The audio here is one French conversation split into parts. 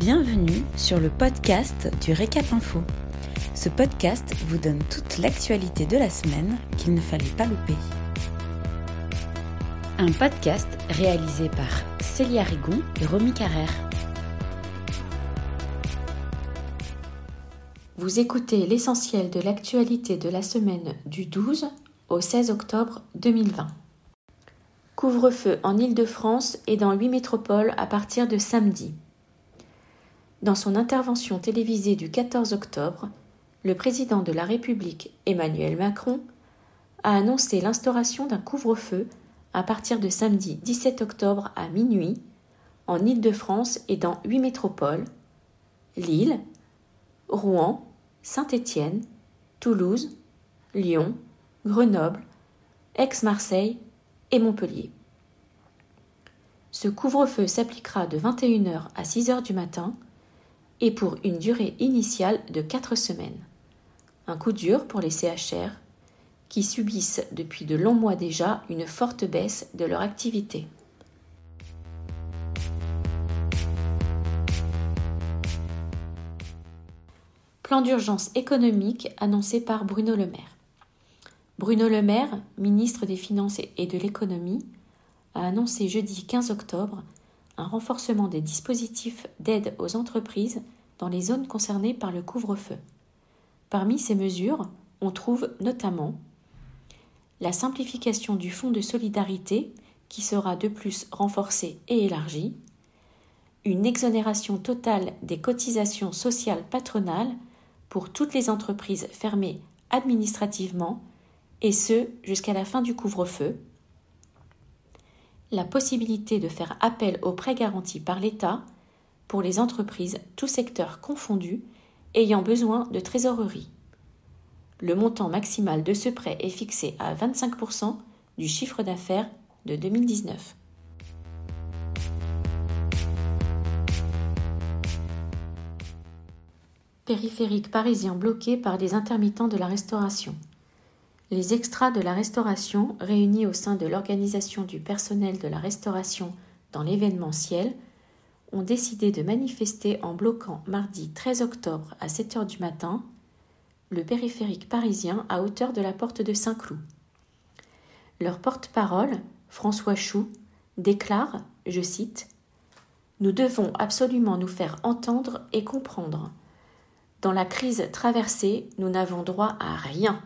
Bienvenue sur le podcast du Récap Info. Ce podcast vous donne toute l'actualité de la semaine qu'il ne fallait pas louper. Un podcast réalisé par Célia Rigon et Romy Carrère. Vous écoutez l'essentiel de l'actualité de la semaine du 12 au 16 octobre 2020. Couvre-feu en Île-de-France et dans huit métropoles à partir de samedi. Dans son intervention télévisée du 14 octobre, le président de la République, Emmanuel Macron, a annoncé l'instauration d'un couvre-feu à partir de samedi 17 octobre à minuit en Île-de-France et dans huit métropoles Lille, Rouen, Saint-Étienne, Toulouse, Lyon, Grenoble, Aix-Marseille et Montpellier. Ce couvre-feu s'appliquera de 21h à 6h du matin et pour une durée initiale de 4 semaines. Un coup dur pour les CHR qui subissent depuis de longs mois déjà une forte baisse de leur activité. Plan d'urgence économique annoncé par Bruno Le Maire. Bruno Le Maire, ministre des Finances et de l'Économie, a annoncé jeudi 15 octobre un renforcement des dispositifs d'aide aux entreprises dans les zones concernées par le couvre-feu. Parmi ces mesures, on trouve notamment la simplification du fonds de solidarité qui sera de plus renforcé et élargi, une exonération totale des cotisations sociales patronales pour toutes les entreprises fermées administrativement et ce jusqu'à la fin du couvre-feu, la possibilité de faire appel aux prêts garantis par l'État pour les entreprises, tous secteurs confondus, ayant besoin de trésorerie. Le montant maximal de ce prêt est fixé à 25% du chiffre d'affaires de 2019. Périphérique parisien bloqué par des intermittents de la restauration. Les extras de la restauration, réunis au sein de l'organisation du personnel de la restauration dans l'événementiel, ont décidé de manifester en bloquant mardi 13 octobre à 7 heures du matin le périphérique parisien à hauteur de la porte de Saint-Cloud. Leur porte-parole, François Chou, déclare, je cite, Nous devons absolument nous faire entendre et comprendre. Dans la crise traversée, nous n'avons droit à rien.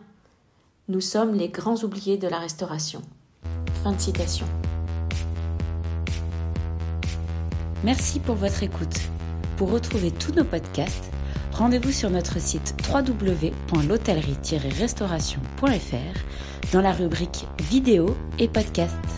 Nous sommes les grands oubliés de la restauration. Fin de citation. Merci pour votre écoute. Pour retrouver tous nos podcasts, rendez-vous sur notre site www.l'hôtellerie-restauration.fr dans la rubrique vidéo et podcasts.